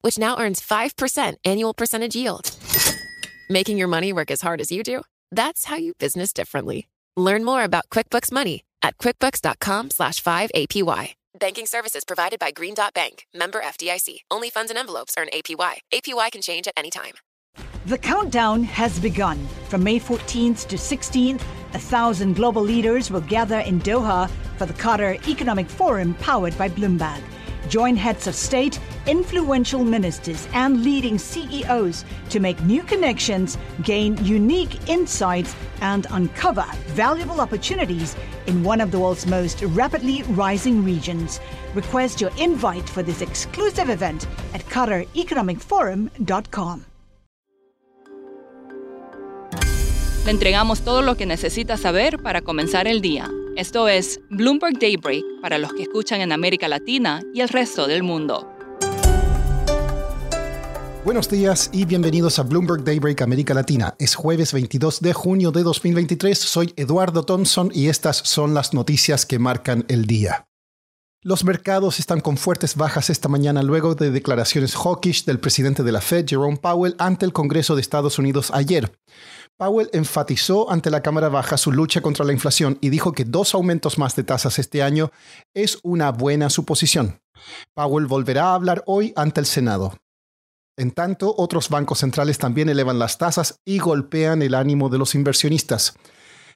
which now earns 5% annual percentage yield. Making your money work as hard as you do? That's how you business differently. Learn more about QuickBooks Money at quickbooks.com slash 5APY. Banking services provided by Green Dot Bank, member FDIC. Only funds and envelopes earn APY. APY can change at any time. The countdown has begun. From May 14th to 16th, a thousand global leaders will gather in Doha for the Qatar Economic Forum powered by Bloomberg. Join heads of state, influential ministers, and leading CEOs to make new connections, gain unique insights, and uncover valuable opportunities in one of the world's most rapidly rising regions. Request your invite for this exclusive event at QatarEconomicForum.com. Le entregamos todo lo que necesita saber para comenzar el día. Esto es Bloomberg Daybreak para los que escuchan en América Latina y el resto del mundo. Buenos días y bienvenidos a Bloomberg Daybreak América Latina. Es jueves 22 de junio de 2023. Soy Eduardo Thompson y estas son las noticias que marcan el día. Los mercados están con fuertes bajas esta mañana luego de declaraciones hawkish del presidente de la Fed, Jerome Powell, ante el Congreso de Estados Unidos ayer. Powell enfatizó ante la Cámara Baja su lucha contra la inflación y dijo que dos aumentos más de tasas este año es una buena suposición. Powell volverá a hablar hoy ante el Senado. En tanto, otros bancos centrales también elevan las tasas y golpean el ánimo de los inversionistas.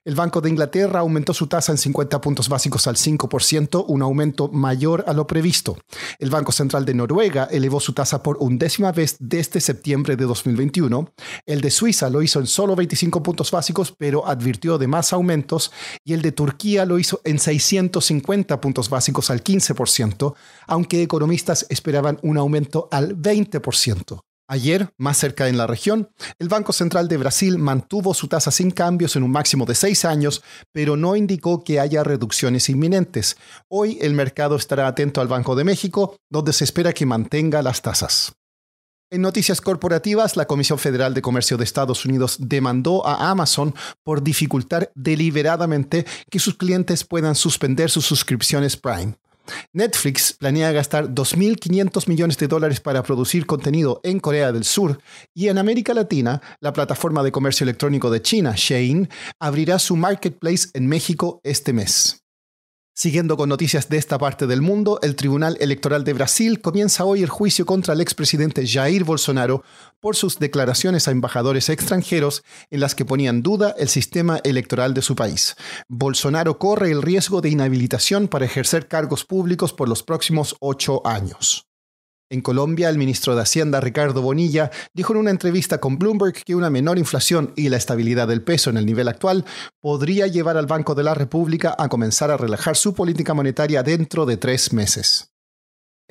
El Banco de Inglaterra aumentó su tasa en 50 puntos básicos al 5%, un aumento mayor a lo previsto. El Banco Central de Noruega elevó su tasa por undécima vez desde septiembre de 2021. El de Suiza lo hizo en solo 25 puntos básicos, pero advirtió de más aumentos. Y el de Turquía lo hizo en 650 puntos básicos al 15%, aunque economistas esperaban un aumento al 20%. Ayer, más cerca en la región, el Banco Central de Brasil mantuvo su tasa sin cambios en un máximo de seis años, pero no indicó que haya reducciones inminentes. Hoy el mercado estará atento al Banco de México, donde se espera que mantenga las tasas. En noticias corporativas, la Comisión Federal de Comercio de Estados Unidos demandó a Amazon por dificultar deliberadamente que sus clientes puedan suspender sus suscripciones Prime. Netflix planea gastar 2.500 millones de dólares para producir contenido en Corea del Sur y en América Latina, la plataforma de comercio electrónico de China, Shein, abrirá su marketplace en México este mes. Siguiendo con noticias de esta parte del mundo, el Tribunal Electoral de Brasil comienza hoy el juicio contra el expresidente Jair Bolsonaro por sus declaraciones a embajadores extranjeros en las que ponían en duda el sistema electoral de su país. Bolsonaro corre el riesgo de inhabilitación para ejercer cargos públicos por los próximos ocho años. En Colombia, el ministro de Hacienda, Ricardo Bonilla, dijo en una entrevista con Bloomberg que una menor inflación y la estabilidad del peso en el nivel actual podría llevar al Banco de la República a comenzar a relajar su política monetaria dentro de tres meses.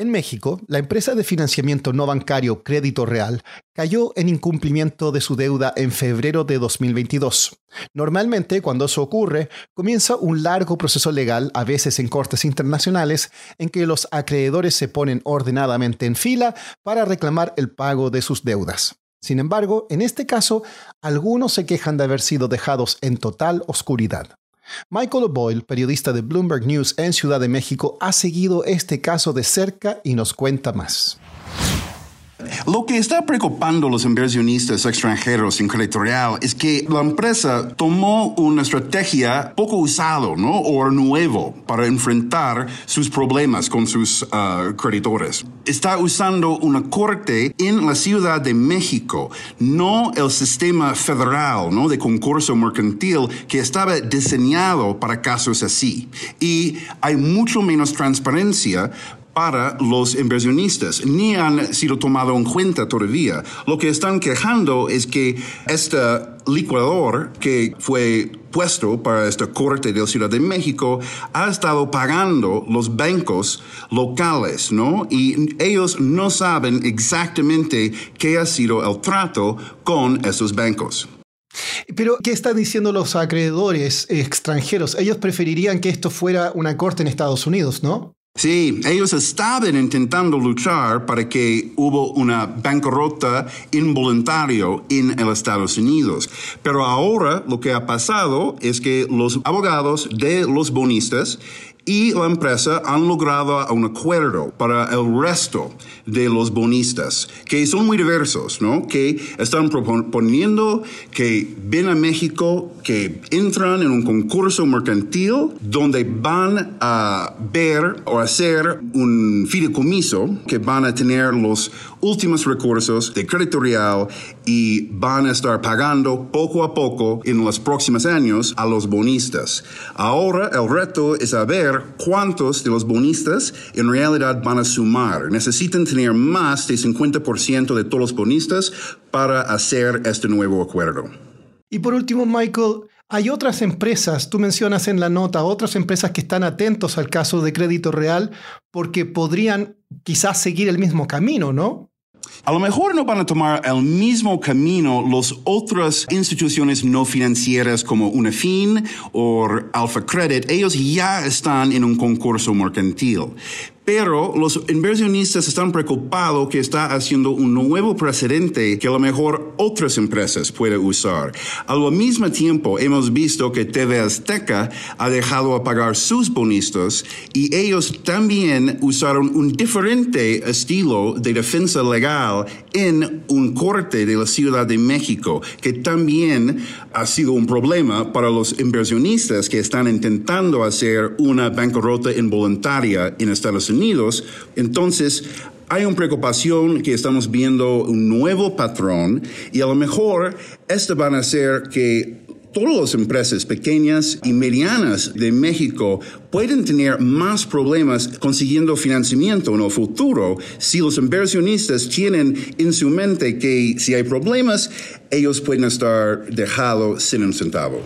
En México, la empresa de financiamiento no bancario Crédito Real cayó en incumplimiento de su deuda en febrero de 2022. Normalmente, cuando eso ocurre, comienza un largo proceso legal, a veces en cortes internacionales, en que los acreedores se ponen ordenadamente en fila para reclamar el pago de sus deudas. Sin embargo, en este caso, algunos se quejan de haber sido dejados en total oscuridad. Michael O'Boyle, periodista de Bloomberg News en Ciudad de México, ha seguido este caso de cerca y nos cuenta más. Lo que está preocupando a los inversionistas extranjeros en crédito real es que la empresa tomó una estrategia poco usada ¿no? o nuevo para enfrentar sus problemas con sus uh, creditores. Está usando una corte en la Ciudad de México, no el sistema federal ¿no? de concurso mercantil que estaba diseñado para casos así. Y hay mucho menos transparencia para los inversionistas, ni han sido tomado en cuenta todavía. Lo que están quejando es que este licuador que fue puesto para esta corte de la Ciudad de México ha estado pagando los bancos locales, ¿no? Y ellos no saben exactamente qué ha sido el trato con esos bancos. Pero, ¿qué están diciendo los acreedores extranjeros? Ellos preferirían que esto fuera una corte en Estados Unidos, ¿no? Sí, ellos estaban intentando luchar para que hubo una bancarrota involuntario en Estados Unidos. Pero ahora lo que ha pasado es que los abogados de los bonistas y la empresa han logrado un acuerdo para el resto de los bonistas, que son muy diversos, ¿no? Que están proponiendo que ven a México, que entran en un concurso mercantil donde van a ver o hacer un fideicomiso que van a tener los últimos recursos de crédito real y van a estar pagando poco a poco en los próximos años a los bonistas. Ahora el reto es saber cuántos de los bonistas en realidad van a sumar. Necesitan tener más de 50% de todos los bonistas para hacer este nuevo acuerdo. Y por último, Michael, hay otras empresas, tú mencionas en la nota, otras empresas que están atentos al caso de crédito real porque podrían quizás seguir el mismo camino, ¿no? A lo mejor no van a tomar el mismo camino las otras instituciones no financieras como Unifin o Alpha Credit. Ellos ya están en un concurso mercantil. Pero los inversionistas están preocupados que está haciendo un nuevo precedente que a lo mejor otras empresas pueden usar. Al mismo tiempo, hemos visto que TV Azteca ha dejado de pagar sus bonistas y ellos también usaron un diferente estilo de defensa legal en un corte de la Ciudad de México, que también ha sido un problema para los inversionistas que están intentando hacer una bancarrota involuntaria en Estados Unidos. Entonces, hay una preocupación que estamos viendo un nuevo patrón y a lo mejor esto van a hacer que todas las empresas pequeñas y medianas de México pueden tener más problemas consiguiendo financiamiento en el futuro si los inversionistas tienen en su mente que si hay problemas, ellos pueden estar dejados sin un centavo.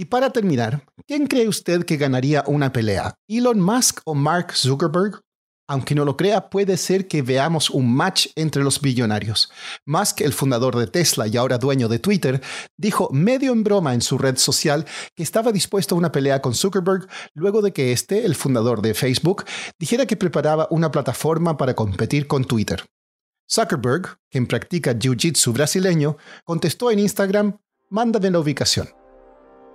Y para terminar, ¿quién cree usted que ganaría una pelea? ¿Elon Musk o Mark Zuckerberg? Aunque no lo crea, puede ser que veamos un match entre los billonarios. Musk, el fundador de Tesla y ahora dueño de Twitter, dijo medio en broma en su red social que estaba dispuesto a una pelea con Zuckerberg luego de que este, el fundador de Facebook, dijera que preparaba una plataforma para competir con Twitter. Zuckerberg, quien practica Jiu-Jitsu brasileño, contestó en Instagram, mándame la ubicación.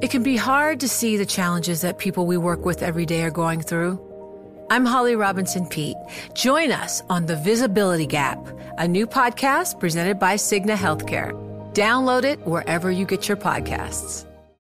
It can be hard to see the challenges that people we work with every day are going through. I'm Holly Robinson Pete. Join us on The Visibility Gap, a new podcast presented by Cigna Healthcare. Download it wherever you get your podcasts.